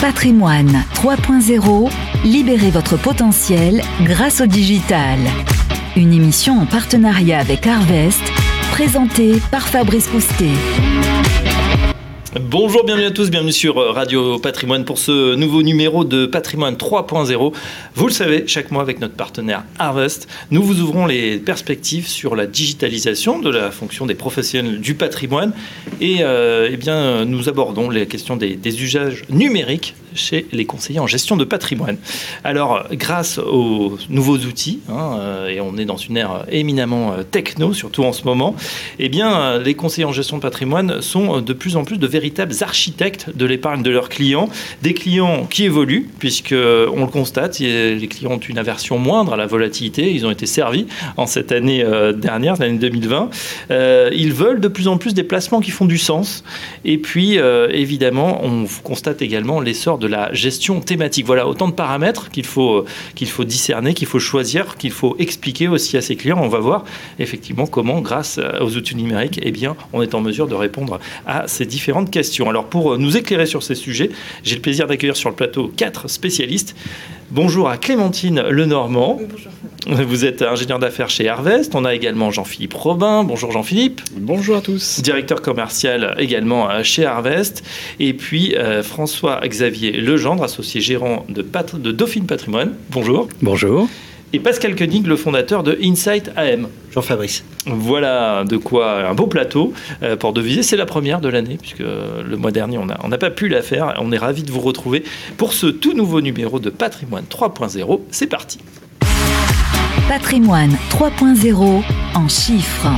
Patrimoine 3.0, libérez votre potentiel grâce au digital. Une émission en partenariat avec Harvest, présentée par Fabrice Coustet. Bonjour, bienvenue à tous, bienvenue sur euh, Radio Patrimoine pour ce nouveau numéro de Patrimoine 3.0. Vous le savez, chaque mois avec notre partenaire Harvest, nous vous ouvrons les perspectives sur la digitalisation de la fonction des professionnels du patrimoine et euh, eh bien, nous abordons les questions des, usages numériques chez les conseillers en gestion de patrimoine. Alors, grâce aux nouveaux outils, hein, euh, et on est dans une ère éminemment techno, surtout en ce moment, eh bien, les conseillers en gestion de patrimoine sont de plus en plus de véritables architectes de l'épargne de leurs clients, des clients qui évoluent, puisque on le constate, les clients ont une aversion moindre à la volatilité, ils ont été servis en cette année euh, dernière, l'année 2020. Euh, ils veulent de plus en plus des placements qui font du sens, et puis évidemment, on constate également l'essor de la gestion thématique. Voilà autant de paramètres qu'il faut, qu'il faut discerner, qu'il faut choisir, qu'il faut expliquer aussi à ses clients. On va voir effectivement comment, grâce aux outils numériques, eh bien, on est en mesure de répondre à ces différentes questions. Alors pour nous éclairer sur ces sujets, j'ai le plaisir d'accueillir sur le plateau quatre spécialistes. Bonjour à Clémentine Lenormand. Bonjour. Vous êtes ingénieur d'affaires chez Harvest. On a également Jean-Philippe Robin. Bonjour Jean-Philippe. Bonjour à tous. Directeur commercial également chez Harvest. Et puis euh, François-Xavier Legendre, associé gérant de, de Dauphine Patrimoine. Bonjour. Bonjour. Et Pascal Koenig, le fondateur de Insight AM. Jean Fabrice. Voilà de quoi un beau plateau euh, pour deviser. C'est la première de l'année, puisque le mois dernier, on n'a on pas pu la faire. On est ravis de vous retrouver pour ce tout nouveau numéro de Patrimoine 3.0. C'est parti. Patrimoine 3.0 en chiffres.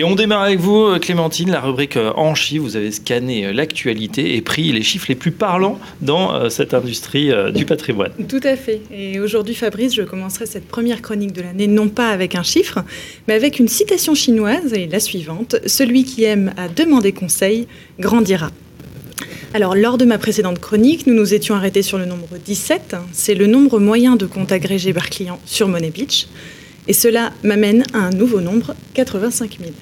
Et on démarre avec vous, Clémentine, la rubrique euh, en chiffres. Vous avez scanné euh, l'actualité et pris les chiffres les plus parlants dans euh, cette industrie du patrimoine. Tout à fait. Et aujourd'hui, Fabrice, je commencerai cette première chronique de l'année non pas avec un chiffre, mais avec une citation chinoise et la suivante Celui qui aime à demander conseil grandira. Alors, lors de ma précédente chronique, nous nous étions arrêtés sur le nombre 17. C'est le nombre moyen de comptes agrégés par client sur Money Beach. Et cela m'amène à un nouveau nombre, 85 000.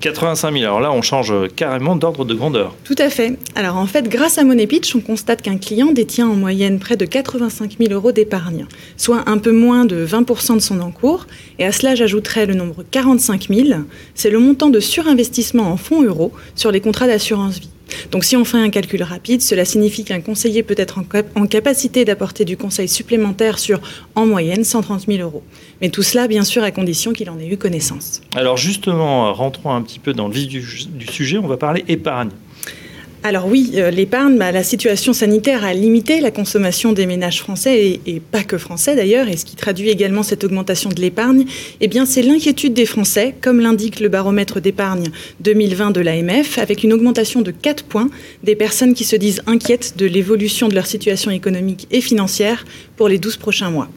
85 000, alors là on change carrément d'ordre de grandeur. Tout à fait. Alors en fait, grâce à Money Pitch, on constate qu'un client détient en moyenne près de 85 000 euros d'épargne, soit un peu moins de 20% de son encours. Et à cela, j'ajouterais le nombre 45 000. C'est le montant de surinvestissement en fonds euros sur les contrats d'assurance vie. Donc si on fait un calcul rapide, cela signifie qu'un conseiller peut être en, capacité d'apporter du conseil supplémentaire sur, en moyenne, 130 000 euros. Mais tout cela, bien sûr, à condition qu'il en ait eu connaissance. Alors justement, rentrons un petit peu dans le vif du sujet, on va parler épargne alors oui, euh, l'épargne, bah, la situation sanitaire a limité la consommation des ménages français et, pas que français d'ailleurs, et ce qui traduit également cette augmentation de l'épargne, eh c'est l'inquiétude des Français, comme l'indique le baromètre d'épargne 2020 de l'AMF, avec une augmentation de 4 points des personnes qui se disent inquiètes de l'évolution de leur situation économique et financière pour les 12 prochains mois.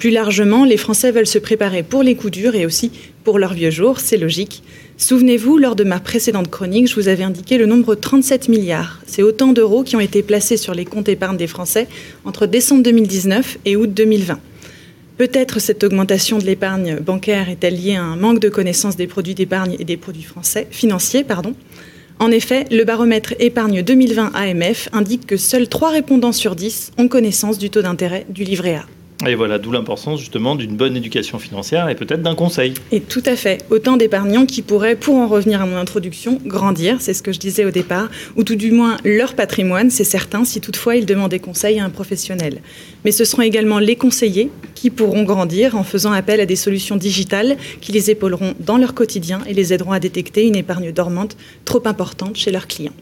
Plus largement, les Français veulent se préparer pour les coups durs et aussi pour leurs vieux jours, c'est logique. Souvenez-vous, lors de ma précédente chronique, je vous avais indiqué le nombre 37 milliards. C'est autant d'euros qui ont été placés sur les comptes épargne des Français entre décembre 2019 et août 2020. Peut-être cette augmentation de l'épargne bancaire est-elle liée à un manque de connaissance des produits d'épargne et des produits français, financiers. Pardon. En effet, le baromètre épargne 2020 AMF indique que seuls 3 répondants sur 10 ont connaissance du taux d'intérêt du livret A. Et voilà, d'où l'importance justement d'une bonne éducation financière et peut-être d'un conseil. Et tout à fait. Autant d'épargnants qui pourraient, pour en revenir à mon introduction, grandir, c'est ce que je disais au départ, ou tout du moins leur patrimoine, c'est certain, si toutefois ils demandent des conseils à un professionnel. Mais ce seront également les conseillers qui pourront grandir en faisant appel à des solutions digitales qui les épauleront dans leur quotidien et les aideront à détecter une épargne dormante trop importante chez leurs clients.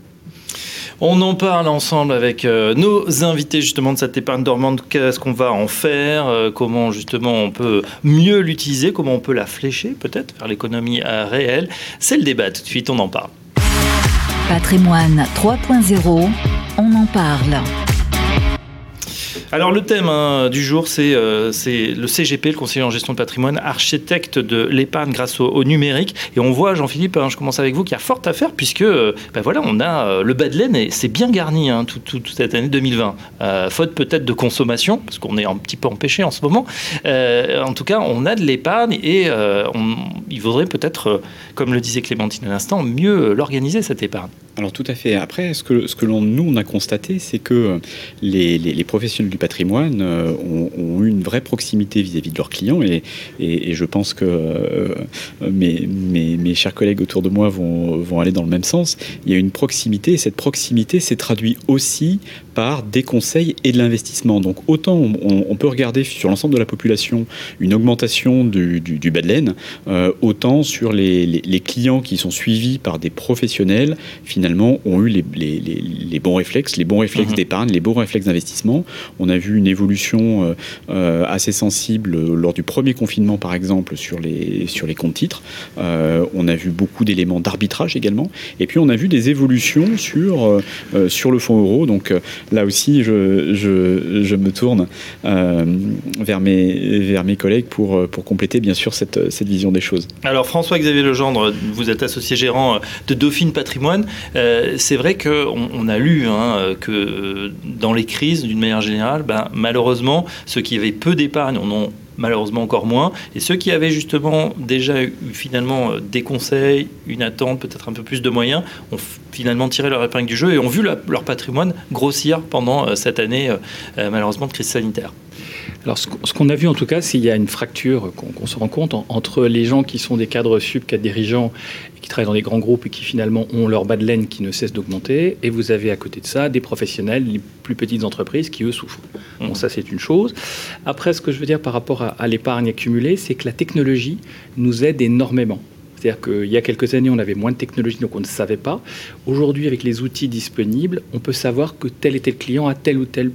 On en parle ensemble avec euh, nos invités justement de cette épargne dormante. Qu'est-ce qu'on va en faire euh, Comment justement on peut mieux l'utiliser Comment on peut la flécher peut-être vers l'économie euh, réelle C'est le débat. Tout de suite, on en parle. Patrimoine 3.0, on en parle. Alors le thème hein, du jour, euh, c'est le CGP, le conseiller en gestion de patrimoine, architecte de l'épargne grâce au, numérique. Et on voit, Jean-Philippe, hein, je commence avec vous, qu'il y a fort à faire puisque euh, ben voilà, on a euh, le bas de laine et c'est bien garni hein, toute cette année 2020. faute peut-être de consommation, parce qu'on est un petit peu empêché en ce moment. en tout cas, on a de l'épargne et il faudrait peut-être, comme le disait Clémentine à l'instant, mieux l'organiser cette épargne. Alors tout à fait. Après, ce que, nous, on a constaté, c'est que les, les, professionnels du patrimoine euh, ont, eu une vraie proximité vis-à-vis de leurs clients et, je pense que euh, mes, chers collègues autour de moi vont, aller dans le même sens. Il y a une proximité et cette proximité s'est traduite aussi par des conseils et de l'investissement. Donc autant on, peut regarder sur l'ensemble de la population une augmentation du, du, bas de laine, euh, autant sur les, les, clients qui sont suivis par des professionnels, finalement, ont eu les, les bons réflexes, les bons réflexes mhm. d'épargne, les bons réflexes d'investissement. On a vu une évolution euh, euh, assez sensible lors du premier confinement, par exemple, sur les, sur les comptes titres. on a vu beaucoup d'éléments d'arbitrage également. Et puis on a vu des évolutions sur, sur le fonds euro. Donc là aussi, je, je, me tourne euh, vers, mes, vers mes collègues pour, pour compléter bien sûr cette, cette vision des choses. Alors François-Xavier Legendre, vous êtes associé gérant de Dauphine Patrimoine. Euh, c'est vrai qu'on on a lu hein, que dans les crises, d'une manière générale, ben, malheureusement, ceux qui avaient peu d'épargne en ont malheureusement encore moins. Et ceux qui avaient justement déjà eu finalement euh, des conseils, une attente, peut-être un peu plus de moyens, ont finalement tiré leur épingle du jeu et ont vu leur patrimoine grossir pendant euh, cette année euh, malheureusement de crise sanitaire. Alors, ce qu'on a vu en tout cas, c'est qu'il y a une fracture qu'on se rend compte entre les gens qui sont des cadres sub, cadres dirigeants, qui travaillent dans des grands groupes et qui finalement ont leur bas de laine qui ne cesse d'augmenter, et vous avez à côté de ça des professionnels, les plus petites entreprises qui eux souffrent. Bon, mmh. ça c'est une chose. Après, ce que je veux dire par rapport à, à l'épargne accumulée, c'est que la technologie nous aide énormément. C'est-à-dire qu'il y a quelques années, on avait moins de technologie, donc on ne savait pas. Aujourd'hui, avec les outils disponibles, on peut savoir que tel et tel client a tel ou tel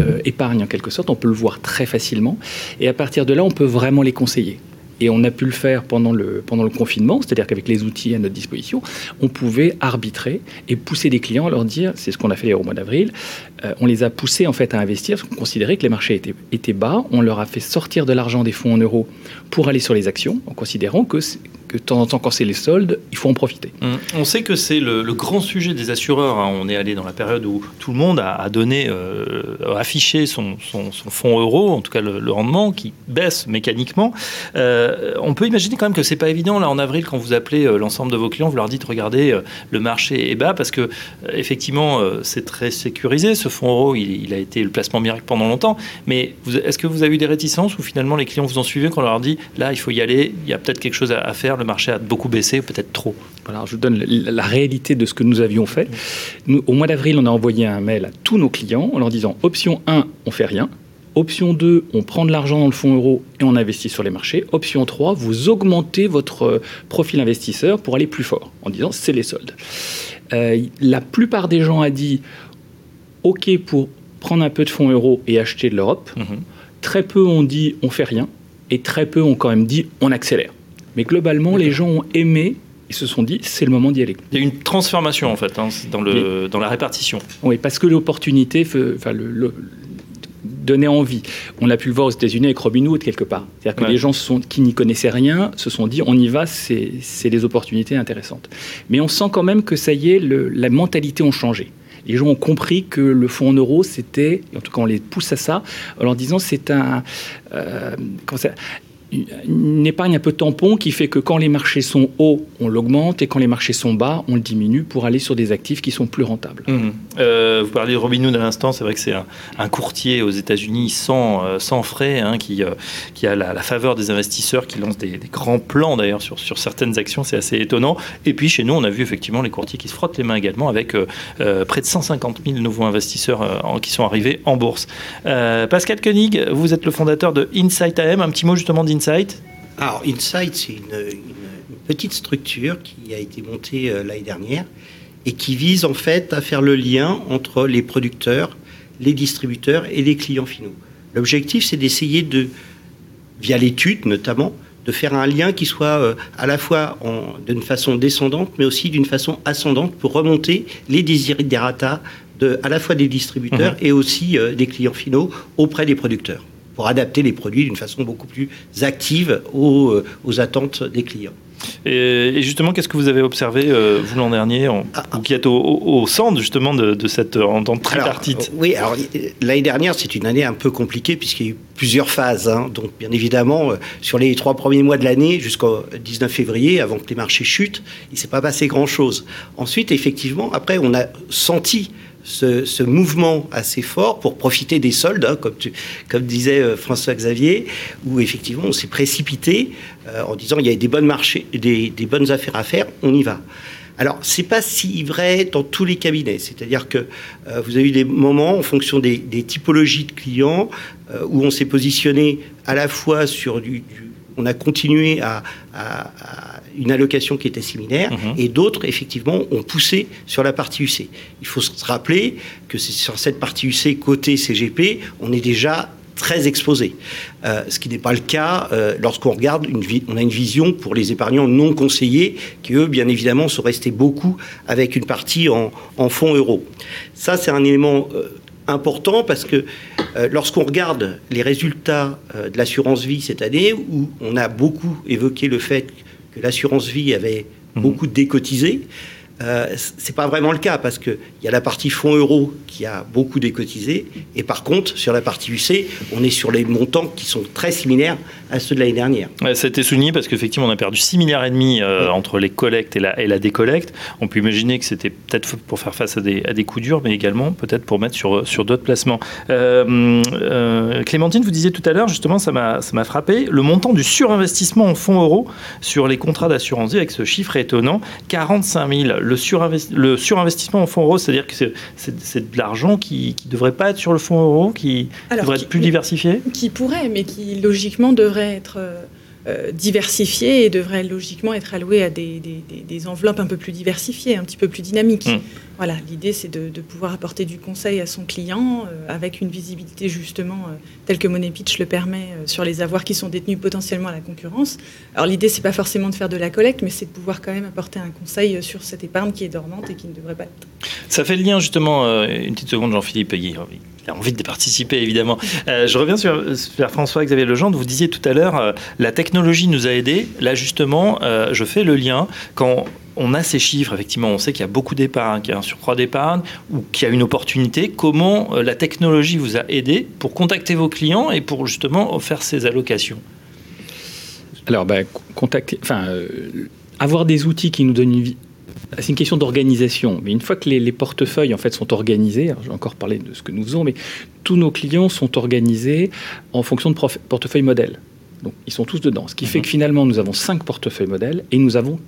euh, épargne en quelque sorte, on peut le voir très facilement, et à partir de là, on peut vraiment les conseiller. Et on a pu le faire pendant le, confinement, c'est-à-dire qu'avec les outils à notre disposition, on pouvait arbitrer et pousser des clients à leur dire, c'est ce qu'on a fait au mois d'avril, euh, on les a poussés à investir parce qu'on considérait que les marchés étaient, étaient bas, on leur a fait sortir de l'argent des fonds en euros pour aller sur les actions, en considérant que que de temps en temps, quand c'est les soldes, il faut en profiter. Hum. On sait que c'est le, grand sujet des assureurs. Hein. On est allé dans la période où tout le monde a, donné, euh, affiché son, fonds euro, en tout cas le, rendement, qui baisse mécaniquement. Euh, on peut imaginer quand même que c'est pas évident. Là, en avril, quand vous appelez euh, l'ensemble de vos clients, vous leur dites regardez, le marché est bas parce que effectivement, c'est très sécurisé. Ce fonds euro, il, a été le placement miracle pendant longtemps. Mais est-ce que vous avez eu des réticences ou finalement les clients vous ont suivi quand on leur dit là, il faut y aller, il y a peut-être quelque chose à faire le marché a beaucoup baissé, peut-être trop. Voilà, je vous donne la, réalité de ce que nous avions fait. Nous, au mois d'avril, on a envoyé un mail à tous nos clients en leur disant option 1, on fait rien. Option 2, on prend de l'argent dans le fonds euro et on investit sur les marchés. Option 3, vous augmentez votre euh, profil investisseur pour aller plus fort, en disant c'est les soldes. Euh, la plupart des gens a dit OK pour prendre un peu de fonds euro et acheter de l'Europe. Mhm. Très peu ont dit on fait rien et très peu ont quand même dit on accélère. Mais globalement, les gens ont aimé ils se sont dit c'est le moment d'y aller. Il y a une transformation en fait hein, dans, le, dans la répartition. Oui, parce que l'opportunité enfin, le, donnait envie. On a pu le voir aux États-Unis avec Robin Hood quelque part. C'est-à-dire que les gens sont, qui n'y connaissaient rien se sont dit on y va, c'est des opportunités intéressantes. Mais on sent quand même que ça y est, la mentalité a changé les gens ont compris que le fonds en euros, c'était, en tout cas on les pousse à ça, en leur disant c'est un, euh, ça, une épargne un peu tampon qui fait que quand les marchés sont hauts, on l'augmente et quand les marchés sont bas, on le diminue pour aller sur des actifs qui sont plus rentables. Mmh. Euh, vous parliez de Robinhood à l'instant, c'est vrai que c'est un, courtier aux États-Unis sans, euh, frais hein, qui, euh, qui a la, faveur des investisseurs, qui lance des, grands plans d'ailleurs sur, sur certaines actions, c'est assez étonnant. Et puis chez nous, on a vu effectivement les courtiers qui se frottent les mains également avec près de 150 000 nouveaux investisseurs qui sont arrivés en bourse. Pascal Koenig, vous êtes le fondateur de Insight AM. Un petit mot justement d'Insight Insight Alors, Insight, c'est une, petite structure qui a été montée euh, l'année dernière et qui vise en fait à faire le lien entre les producteurs, les distributeurs et les clients finaux. L'objectif, c'est d'essayer de, via l'étude notamment, de faire un lien qui soit euh, à la fois d'une façon descendante, mais aussi d'une façon ascendante pour remonter les desiderata de, à la fois des distributeurs mmh. et aussi euh, des clients finaux auprès des producteurs pour adapter les produits d'une façon beaucoup plus active aux, euh, attentes des clients. Et, justement, qu'est-ce que vous avez observé, euh, vous, l'an dernier, en, ah, qui êtes au, centre, justement, de, cette entente tripartite? Oui, alors l'année dernière, c'est une année un peu compliquée, puisqu'il y a eu plusieurs phases. Hein. Donc, bien évidemment, euh, sur les trois premiers mois de l'année, jusqu'au 19 février, avant que les marchés chutent, il ne s'est pas passé grand-chose. Ensuite, effectivement, après, on a senti ce, mouvement assez fort pour profiter des soldes, hein, comme, comme disait euh, François-Xavier, où effectivement on s'est précipité euh, en disant il y a des bonnes, marchés, des, bonnes affaires à faire, on y va. Alors, c'est pas si vrai dans tous les cabinets. C'est-à-dire que euh, vous avez eu des moments, en fonction des, typologies de clients, où on s'est positionné à la fois sur du, on a continué à, une allocation qui était similaire, mhm. et d'autres, effectivement, ont poussé sur la partie UC. Il faut se rappeler que c'est sur cette partie UC côté CGP, on est déjà très exposé. Euh, ce qui n'est pas le cas euh, lorsqu'on regarde, une on a une vision pour les épargnants non conseillés, qui eux, bien évidemment, sont restés beaucoup avec une partie en, fonds euros. Ça, c'est un élément euh, important parce que euh, lorsqu'on regarde les résultats euh, de l'assurance vie cette année, où on a beaucoup évoqué le fait que l'assurance vie avait mmh. beaucoup décotisé, euh, c'est pas vraiment le cas parce qu'il y a la partie fonds euros qui a beaucoup décotisé et par contre sur la partie UC on est sur les montants qui sont très similaires à ceux de l'année dernière. ça a été souligné parce qu'effectivement on a perdu 6 milliards et demi euh, entre les collectes et la, et la décollecte. On peut imaginer que c'était peut-être pour faire face à des, à des coups durs mais également peut-être pour mettre sur, sur d'autres placements. Euh, euh, Clémentine, vous disiez tout à l'heure justement ça m'a frappé le montant du surinvestissement en fonds euros sur les contrats d'assurance vie avec ce chiffre étonnant 45 000 le, surinvestissement en fonds euros, c'est-à-dire que c'est de l'argent qui ne devrait pas être sur le fonds euro, qui devrait être plus diversifié? Qui pourrait, mais qui logiquement devrait être euh, euh, diversifié et devrait logiquement être alloué à des, enveloppes un peu plus diversifiées, un petit peu plus dynamiques. Mmh. Voilà, l'idée c'est de, pouvoir apporter du conseil à son client euh, avec une visibilité justement euh, telle que Money Pitch le permet sur les avoirs qui sont détenus potentiellement à la concurrence. Alors l'idée c'est pas forcément de faire de la collecte, mais c'est de pouvoir quand même apporter un conseil sur cette épargne qui est dormante et qui ne devrait pas être. Ça fait le lien justement, une petite seconde Jean-Philippe a envie de participer, évidemment. Euh, je reviens sur, François-Xavier Legendre. Vous disiez tout à l'heure, euh, la technologie nous a aidés. Là, justement, euh, je fais le lien. Quand on a ces chiffres, effectivement, on sait qu'il y a beaucoup d'épargne, qu'il y a un surcroît d'épargne ou qu'il y a une opportunité. Comment la technologie vous a aidé pour contacter vos clients et pour justement faire ces allocations? Alors, bah, contacter, enfin, avoir des outils qui nous donnent une, c'est une question d'organisation. Mais une fois que les, portefeuilles en fait sont organisés, je vais encore parler de ce que nous faisons, mais tous nos clients sont organisés en fonction de portefeuille modèle. Donc ils sont tous dedans. Ce qui fait mhm. que finalement nous avons cinq portefeuilles modèles et nous avons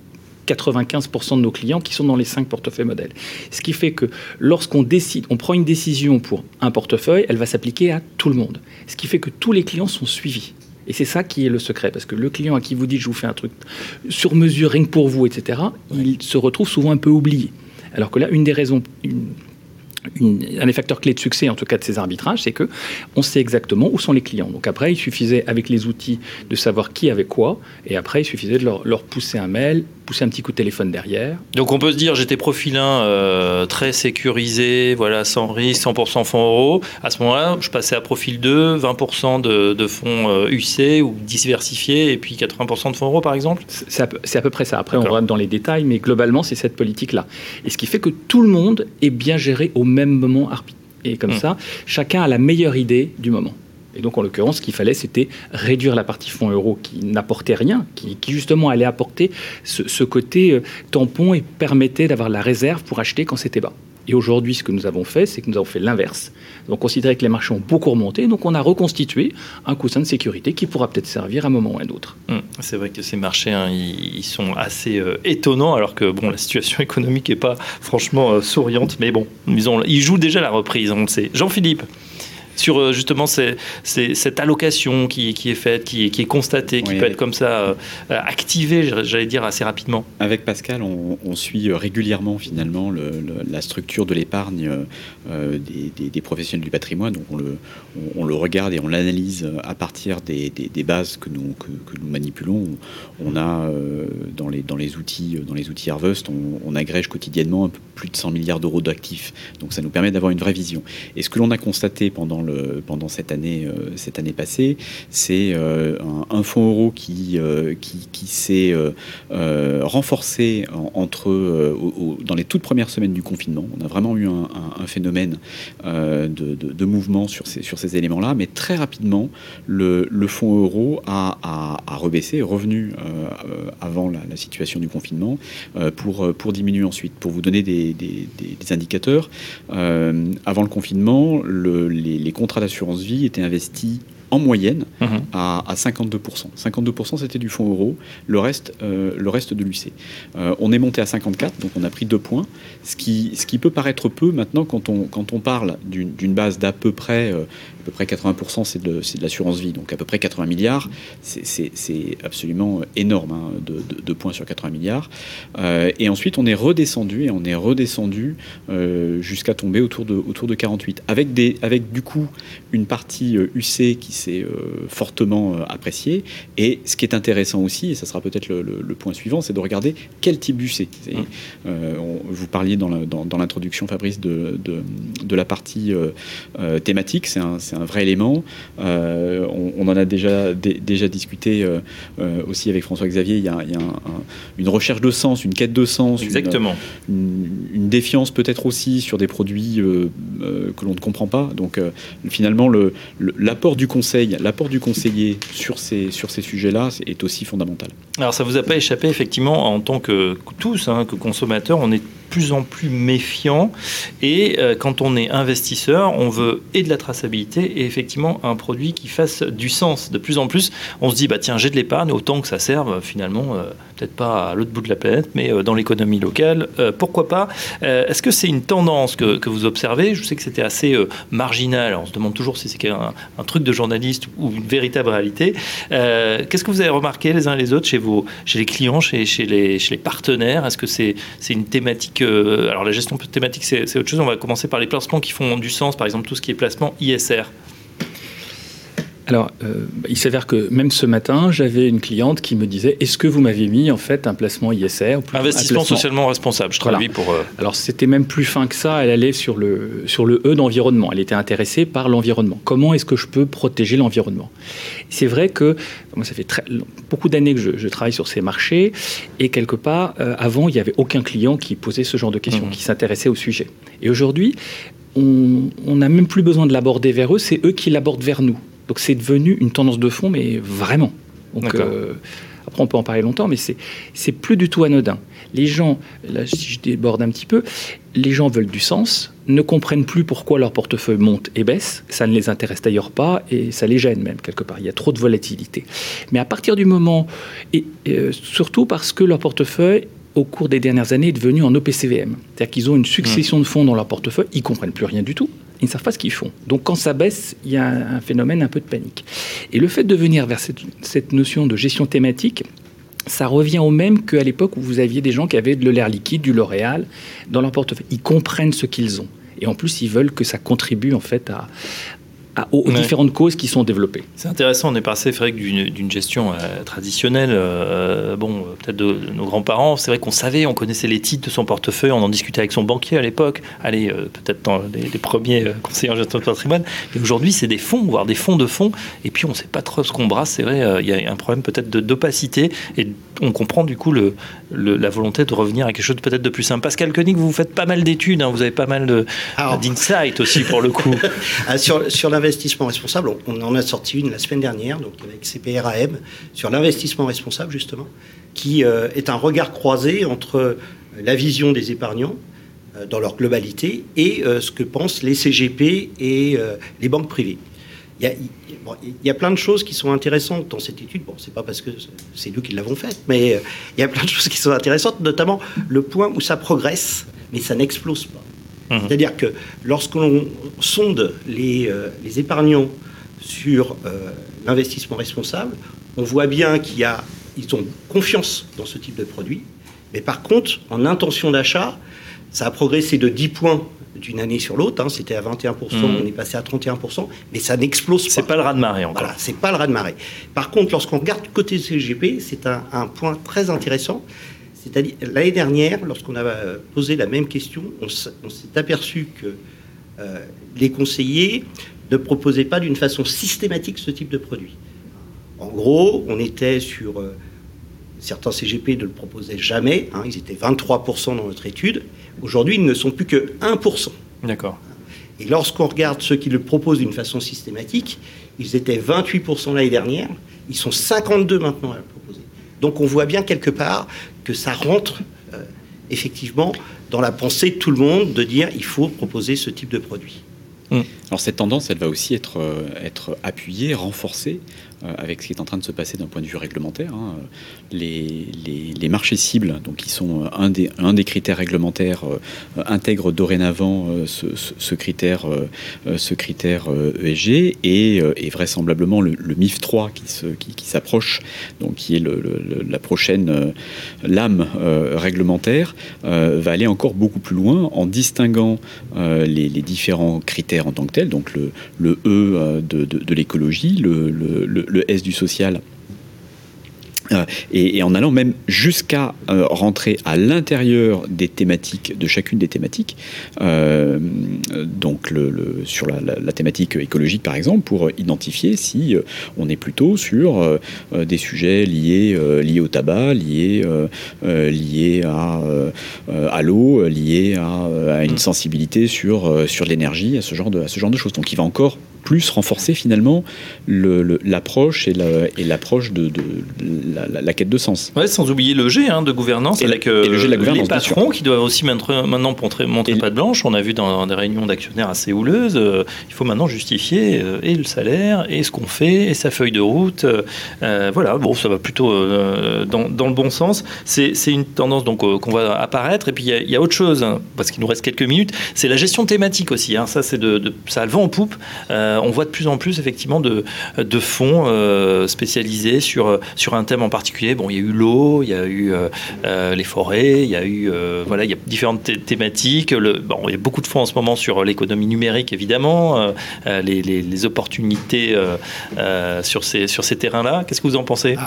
95% de nos clients qui sont dans les cinq portefeuilles modèles. Ce qui fait que lorsqu'on décide, on prend une décision pour un portefeuille, elle va s'appliquer à tout le monde. Ce qui fait que tous les clients sont suivis. Et c'est ça qui est le secret, parce que le client à qui vous dites je vous fais un truc sur mesure, rien que pour vous, etc., il se retrouve souvent un peu oublié. Alors que là, une des raisons, un des facteurs clés de succès, en tout cas de ces arbitrages, c'est que on sait exactement où sont les clients. Donc après, il suffisait avec les outils de savoir qui avait quoi, et après, il suffisait de leur pousser un mail, pousser un petit coup de téléphone derrière. Donc on peut se dire j'étais profil 1 euh, très sécurisé, voilà, sans risque, 100% fonds euros. À ce moment-là, je passais à profil 2, 20% de, fonds UC euh, ou diversifiés et puis 80% de fonds euros par exemple C'est à, peu près ça. Après on rentre dans les détails, mais globalement c'est cette politique-là. Et ce qui fait que tout le monde est bien géré au même moment. Et comme mmh. ça, chacun a la meilleure idée du moment. Et donc, en l'occurrence, ce qu'il fallait, c'était réduire la partie fonds euros qui n'apportait rien, qui, justement allait apporter ce, côté euh, tampon et permettait d'avoir la réserve pour acheter quand c'était bas. Et aujourd'hui, ce que nous avons fait, c'est que nous avons fait l'inverse. Nous avons considéré que les marchés ont beaucoup remonté, donc on a reconstitué un coussin de sécurité qui pourra peut-être servir à un moment ou à un autre. Hum, c'est vrai que ces marchés, hein, ils, sont assez euh, étonnants, alors que bon, la situation économique n'est pas franchement euh, souriante, mais bon, ils, ont, ils jouent déjà la reprise, on le sait. Jean-Philippe sur euh, justement cette allocation qui, est faite, qui, est constatée, qui peut être comme ça euh, activée, j'allais dire, assez rapidement Avec Pascal, on, suit régulièrement finalement la structure de l'épargne euh, des, professionnels du patrimoine. Donc on le, regarde et on l'analyse à partir des, bases que nous, manipulons. On, a dans, les, outils, dans les outils Harvest, on, agrège quotidiennement un peu plus de 100 milliards d'euros d'actifs. Donc ça nous permet d'avoir une vraie vision. Et ce que l'on a constaté pendant le, pendant cette année, cette année passée. C'est un, fonds euro qui, qui, s'est renforcé entre, dans les toutes premières semaines du confinement. On a vraiment eu un, phénomène de, de, mouvement sur ces, sur ces éléments-là, mais très rapidement, le, fonds euro a, a, rebaissé, revenu avant la, situation du confinement pour, pour diminuer ensuite. Pour vous donner des, des, des indicateurs, avant le confinement, les, contrats d'assurance vie étaient investis en moyenne mhm. à, 52%. 52% c'était du fonds euro, le reste, euh, le reste de l'UC. Euh, on est monté à 54, donc on a pris deux points, ce qui, ce qui peut paraître peu maintenant quand on, quand on parle d'une base d'à peu près euh, peu près 80% c'est de, l'assurance vie, donc à peu près 80 milliards, c'est absolument énorme, hein, de, points sur 80 milliards. Euh, et ensuite, on est redescendu et on est redescendu euh, jusqu'à tomber autour de, autour de 48, avec, avec du coup une partie UC euh, qui s'est fortement appréciée. Et ce qui est intéressant aussi, et ça sera peut-être le, point suivant, c'est de regarder quel type d'UC. Vous parliez dans l'introduction, Fabrice, de, de, la partie thématique, c'est un un vrai élément. Euh, on, en a déjà, déjà discuté euh, euh, aussi avec François-Xavier. Il y a, une recherche de sens, une quête de sens. Exactement. Une, défiance peut-être aussi sur des produits que l'on ne comprend pas. Donc finalement, l'apport du conseil, l'apport du conseiller sur ces, sur ces sujets-là est aussi fondamental. Alors ça vous a pas échappé effectivement en tant que tous, hein, que consommateurs, on est plus en plus méfiant. Et euh, quand on est investisseur, on veut et de la traçabilité et effectivement un produit qui fasse du sens. De plus en plus, on se dit, bah tiens, j'ai de l'épargne, autant que ça serve finalement, euh, peut-être pas à l'autre bout de la planète, mais euh, dans l'économie locale. pourquoi pas Est-ce que c'est une tendance que, que, vous observez? Je sais que c'était assez marginal. On se demande toujours si c'est un, un, truc de journaliste ou une véritable réalité. Qu'est-ce que vous avez remarqué les uns et les autres chez, vos, chez les clients, chez, chez, les, chez les partenaires? Est-ce que c'est c'est une thématique alors la gestion thématique, c'est autre chose. On va commencer par les placements qui font du sens, par exemple tout ce qui est placement ISR. Alors, euh, il s'avère que même ce matin, j'avais une cliente qui me disait Est-ce que vous m'avez mis en fait un placement ISR Investissement socialement responsable, je travaille pour. Euh, Alors, c'était même plus fin que ça. Elle allait sur le, sur le E d'environnement. Elle était intéressée par l'environnement. Comment est-ce que je peux protéger l'environnement? C'est vrai que moi, ça fait très, beaucoup d'années que je, travaille sur ces marchés et quelque part, euh, avant, il n'y avait aucun client qui posait ce genre de questions, mmh. qui s'intéressait au sujet. Et aujourd'hui, on n'a même plus besoin de l'aborder vers eux, c'est eux qui l'abordent vers nous. Donc c'est devenu une tendance de fond, mais vraiment. Euh, après, on peut en parler longtemps, mais c'est plus du tout anodin. Les gens, là, si je déborde un petit peu, les gens veulent du sens, ne comprennent plus pourquoi leur portefeuille monte et baisse. Ça ne les intéresse d'ailleurs pas et ça les gêne même quelque part. Il y a trop de volatilité. Mais à partir du moment, et euh, surtout parce que leur portefeuille au cours des dernières années est devenu en OPCVM. C'est-à-dire qu'ils ont une succession de fonds dans leur portefeuille, ils comprennent plus rien du tout ils ne savent pas ce qu'ils font. Donc quand ça baisse, il y a un phénomène un peu de panique. Et le fait de venir vers cette, notion de gestion thématique, ça revient au même qu'à l'époque où vous aviez des gens qui avaient de l'air liquide, du L'Oréal dans leur portefeuille. Ils comprennent ce qu'ils ont. Et en plus, ils veulent que ça contribue en fait à, aux, différentes causes qui sont développées. C'est intéressant, on est passé d'une gestion euh, traditionnelle, euh, bon, peut-être de, nos grands-parents, c'est vrai qu'on savait, on connaissait les titres de son portefeuille, on en discutait avec son banquier à l'époque, allez, euh, peut-être dans les, premiers conseillers en gestion de patrimoine, mais aujourd'hui c'est des fonds, voire des fonds de fonds, et puis on ne sait pas trop ce qu'on brasse, c'est vrai, il y a un problème peut-être d'opacité, et on comprend du coup le, la volonté de revenir à quelque chose peut-être de plus simple. Pascal Koenig, vous faites pas mal d'études, hein, vous avez pas mal d'insights aussi pour le coup. Ah, sur sur l'investissement responsable, on, en a sorti une la semaine dernière, donc avec CPRAM, sur l'investissement responsable justement, qui euh, est un regard croisé entre euh, la vision des épargnants euh, dans leur globalité et ce que pensent les CGP et les banques privées. Il y, a, il y, a, plein de choses qui sont intéressantes dans cette étude. Bon, c'est pas parce que c'est nous qui l'avons faite, mais il y a plein de choses qui sont intéressantes, notamment le point où ça progresse, mais ça n'explose pas. Mhm. C'est-à-dire que lorsque l'on sonde les, euh, les, épargnants sur euh, l'investissement responsable, on voit bien qu'ils ont confiance dans ce type de produit. Mais par contre, en intention d'achat, ça a progressé de 10 points d'une année sur l'autre. Hein. C'était à 21%, mhm. on est passé à 31%, mais ça n'explose pas. C'est pas le raz de marée encore. Voilà, c'est pas le raz de marée. Par contre, lorsqu'on regarde côté CGP, c'est un, un, point très intéressant. C'est-à-dire, l'année dernière, lorsqu'on a posé la même question, on s'est aperçu que euh, les conseillers ne proposait pas d'une façon systématique ce type de produit. En gros, on était sur... Euh, certains CGP ne le proposaient jamais, hein, ils étaient 23% dans notre étude. Aujourd'hui, ils ne sont plus que 1%. D'accord. Et lorsqu'on regarde ceux qui le proposent d'une façon systématique, ils étaient 28% l'année dernière, ils sont 52 maintenant à le proposer. Donc on voit bien quelque part que ça rentre euh, effectivement dans la pensée de tout le monde de dire il faut proposer ce type de produit. Hum. Alors cette tendance, elle va aussi être, euh, appuyée, renforcée euh, avec ce qui est en train de se passer d'un point de vue réglementaire. Hein. Les, marchés cibles, donc qui sont un des, un des critères réglementaires, euh, intègrent dorénavant euh, ce, critère, ce critère ESG e et, vraisemblablement le, MIF 3 qui, s'approche, donc qui est la prochaine lame réglementaire, va aller encore beaucoup plus loin en distinguant les, différents critères en tant que tels, donc le, E de, de, l'écologie, le S du social euh, et, en allant même jusqu'à euh, rentrer à l'intérieur des thématiques, de chacune des thématiques, euh, donc le, sur la, thématique écologique par exemple, pour identifier si on est plutôt sur des sujets liés, liés au tabac, liés, liés à, à l'eau, liés à, à, une sensibilité sur, sur l'énergie, à, ce genre de, à ce genre de choses. Donc il va encore plus renforcer finalement l'approche et l'approche de, de la, quête de sens. Ouais, sans oublier le G hein, de gouvernance avec euh, le G de la gouvernance, les patrons qui doivent aussi maintenant montrer, montrer pas de blanche. On a vu dans, des réunions d'actionnaires assez houleuses, euh, il faut maintenant justifier euh, et le salaire et ce qu'on fait et sa feuille de route. voilà, bon, ça va plutôt dans, dans, le bon sens. C'est une tendance donc qu'on va apparaître. Et puis il y, a autre chose, hein, parce qu'il nous reste quelques minutes, c'est la gestion thématique aussi. Hein. Ça, c'est de, ça a le vent en poupe. On voit de plus en plus effectivement de, fonds spécialisés sur, sur un thème en particulier. Bon, il y a eu l'eau, il y a eu euh, euh, les forêts, il y a eu euh, voilà, il y a différentes thématiques. Il y a beaucoup de fonds en ce moment sur l'économie numérique, évidemment, les, opportunités sur ces sur ces terrains-là. Qu'est-ce que vous en pensez?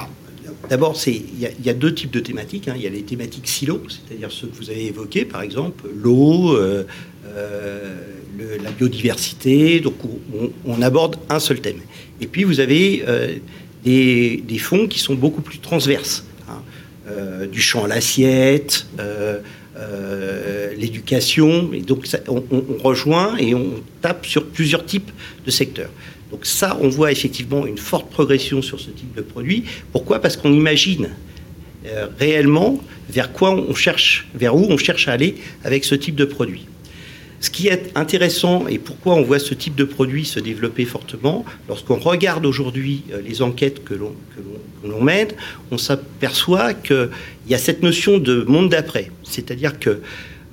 D'abord, il y, a deux types de thématiques. Hein. Il y a les thématiques silos, c'est-à-dire ceux que vous avez évoqués, par exemple, l'eau, la biodiversité. Donc, on, aborde un seul thème. Et puis, vous avez des, fonds qui sont beaucoup plus transverses. Hein. Euh, du champ à l'assiette, euh, euh, l'éducation. Et donc, on, rejoint et on tape sur plusieurs types de secteurs. Donc ça, on voit effectivement une forte progression sur ce type de produit. Pourquoi? Parce qu'on imagine réellement vers quoi on cherche, vers où on cherche à aller avec ce type de produit. Ce qui est intéressant et pourquoi on voit ce type de produit se développer fortement, lorsqu'on regarde aujourd'hui euh, les enquêtes que l'on mène, on s'aperçoit qu'il y a cette notion de monde d'après. C'est-à-dire que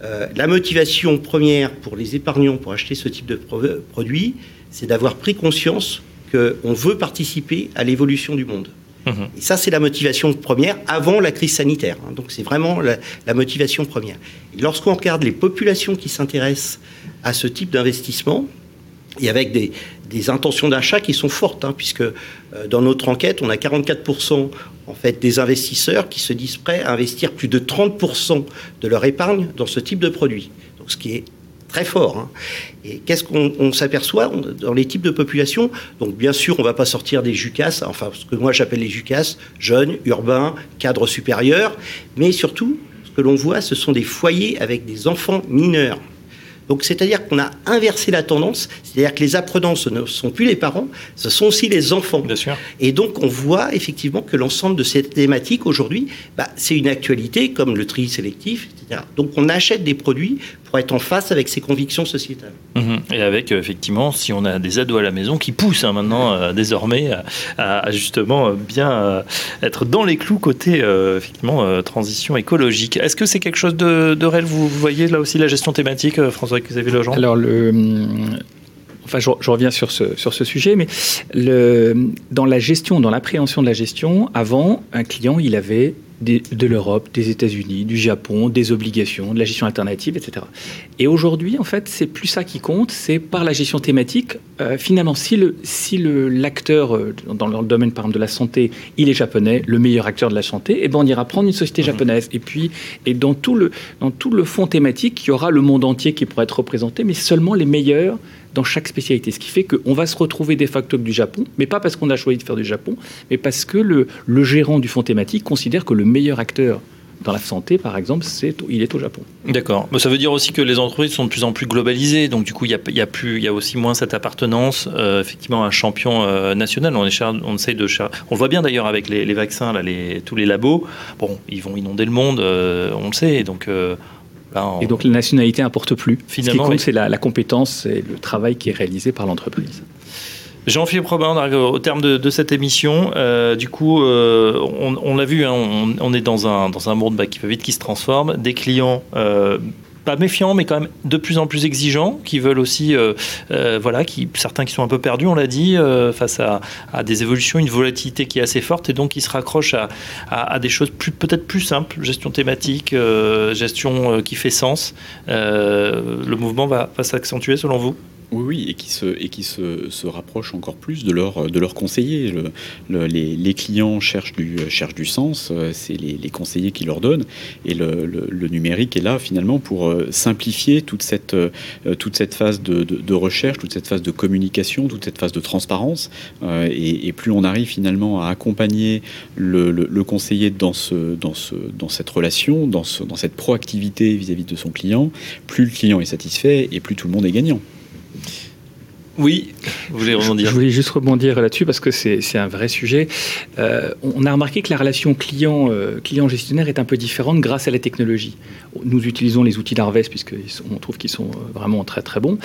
euh, la motivation première pour les épargnants pour acheter ce type de produit, c'est d'avoir pris conscience qu'on veut participer à l'évolution du monde. Mhm. Et ça, c'est la motivation première avant la crise sanitaire. Hein. Donc, c'est vraiment la, motivation première. Et lorsqu'on regarde les populations qui s'intéressent à ce type d'investissement, et avec des, intentions d'achat qui sont fortes, hein, puisque euh, dans notre enquête, on a 44% en fait des investisseurs qui se disent prêts à investir plus de 30% de leur épargne dans ce type de produit. Donc, ce qui est très fort. Hein. Et qu'est-ce qu'on s'aperçoit dans les types de populations Donc bien sûr, on ne va pas sortir des JUCAS, enfin ce que moi j'appelle les JUCAS, jeunes, urbains, cadres supérieurs, mais surtout, ce que l'on voit, ce sont des foyers avec des enfants mineurs. Donc, c'est-à-dire qu'on a inversé la tendance, c'est-à-dire que les apprenants, ce ne sont plus les parents, ce sont aussi les enfants. Bien sûr. Et donc, on voit effectivement que l'ensemble de ces thématiques aujourd'hui, bah, c'est une actualité, comme le tri sélectif, etc. Donc, on achète des produits pour être en face avec ses convictions sociétales. Mhm. Et avec, euh, effectivement, si on a des ados à la maison qui poussent hein, maintenant, euh, désormais, à, justement euh, bien être dans les clous côté, effectivement, transition écologique. Est-ce que c'est quelque chose de, de réel? Vous, voyez là aussi la gestion thématique, François-Xavier Lejean Alors, le enfin, je, reviens sur ce, sur ce sujet, mais le, dans la gestion, dans l'appréhension de la gestion, avant, un client, il avait de l'Europe, des États-Unis, du Japon, des obligations, de la gestion alternative, etc. Et aujourd'hui, en fait, c'est plus ça qui compte, c'est par la gestion thématique. Euh, finalement, si le si l'acteur euh, dans le domaine par exemple de la santé, il est japonais, le meilleur acteur de la santé, et eh ben on ira prendre une société mhm. japonaise. Et puis, et dans tout le dans tout le fond thématique, il y aura le monde entier qui pourra être représenté, mais seulement les meilleurs dans chaque spécialité. Ce qui fait qu'on va se retrouver des facto du Japon, mais pas parce qu'on a choisi de faire du Japon, mais parce que le, le gérant du fonds thématique considère que le meilleur acteur dans la santé, par exemple, c'est, il est au Japon. D'accord. Mais ça veut dire aussi que les entreprises sont de plus en plus globalisées. Donc, du coup, il y a, y a, aussi moins cette appartenance, euh, effectivement, à un champion euh, national. On, essaye de. On le voit bien d'ailleurs avec les, vaccins, tous les labos. Bon, ils vont inonder le monde, euh, on le sait. Donc. Et donc la nationalité importe plus. Finalement, Ce qui compte, oui. c'est la, la, compétence et le travail qui est réalisé par l'entreprise. Jean-Philippe Robin, au terme de, de cette émission. Euh, du coup, euh, on, on l'a vu, hein, on, on, est dans un, dans un monde bah, qui va vite, qui se transforme. Des clients euh, pas méfiants, mais quand même de plus en plus exigeants, qui veulent aussi, euh, euh, voilà, qui, certains qui sont un peu perdus, on l'a dit, euh, face à, des évolutions, une volatilité qui est assez forte, et donc qui se raccrochent à, des choses peut-être plus simples, gestion thématique, gestion qui fait sens. le mouvement va s'accentuer selon vous? Oui, oui, et qui se, et qui se, se rapprochent encore plus de leurs de leur conseillers. Le, le, les, clients cherchent du, cherchent du sens, c'est les, conseillers qui leur donnent, et le, numérique est là finalement pour simplifier toute cette, toute cette phase de, de, recherche, toute cette phase de communication, toute cette phase de transparence, et, plus on arrive finalement à accompagner le, conseiller dans, ce, dans, ce, dans cette relation, dans, ce, dans cette proactivité vis-à-vis -vis de son client, plus le client est satisfait et plus tout le monde est gagnant. Oui, vous voulez rebondir? Je voulais juste rebondir là-dessus parce que c'est un vrai sujet. Euh, on a remarqué que la relation euh, client gestionnaire est un peu différente grâce à la technologie. Nous utilisons les outils d'Arvest puisqu'on trouve qu'ils sont vraiment très très bons.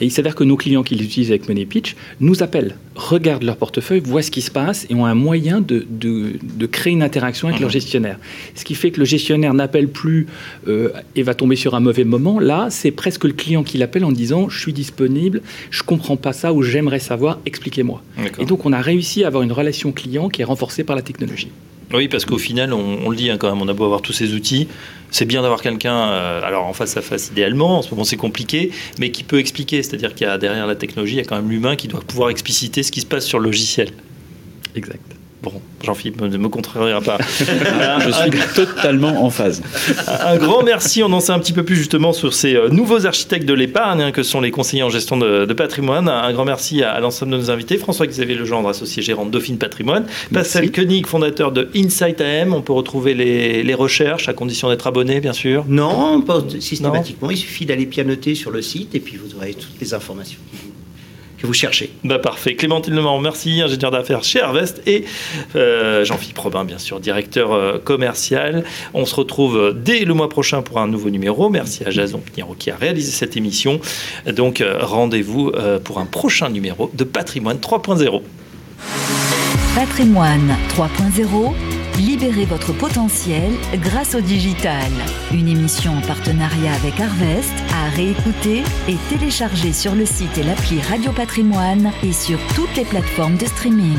Et il s'avère que nos clients qui les utilisent avec Money Pitch nous appellent, regardent leur portefeuille, voient ce qui se passe et ont un moyen de, de, de créer une interaction avec mmh. leur gestionnaire. Ce qui fait que le gestionnaire n'appelle plus euh, et va tomber sur un mauvais moment. Là, c'est presque le client qui l'appelle en disant je suis disponible, je comprends pas ça ou j'aimerais savoir, expliquez-moi. Et donc on a réussi à avoir une relation client qui est renforcée par la technologie. Oui, parce qu'au final, on, on, le dit hein, quand même, on a beau avoir tous ces outils, c'est bien d'avoir quelqu'un, euh, alors en face à face idéalement, en ce moment c'est compliqué, mais qui peut expliquer, c'est-à-dire qu'il y a derrière la technologie, il y a quand même l'humain qui doit pouvoir expliciter ce qui se passe sur le logiciel. Exact. Bon, Jean-Philippe ne me contrariera pas. Je suis totalement en phase. Un grand merci. On en sait un petit peu plus justement sur ces euh, nouveaux architectes de l'épargne hein, que sont les conseillers en gestion de, de patrimoine. Un grand merci à, à l'ensemble de nos invités. François-Xavier Legendre, associé gérant de Dauphine Patrimoine. Pascal Koenig, fondateur de Insight AM. On peut retrouver les, les recherches à condition d'être abonné, bien sûr. Non, pas systématiquement. Non. Il suffit d'aller pianoter sur le site et puis vous aurez toutes les informations que vous cherchez. Bah parfait. Clémentine Lemont, merci, ingénieur d'affaires chez Harvest et euh, Jean-Philippe Robin, bien sûr, directeur euh, commercial. On se retrouve dès le mois prochain pour un nouveau numéro. Merci à Jason Pinheiro qui a réalisé cette émission. Donc euh, rendez-vous pour un prochain numéro de Patrimoine 3.0. Patrimoine 3.0 Libérez votre potentiel grâce au digital. Une émission en partenariat avec Harvest à réécouter et télécharger sur le site et l'appli Radio Patrimoine et sur toutes les plateformes de streaming.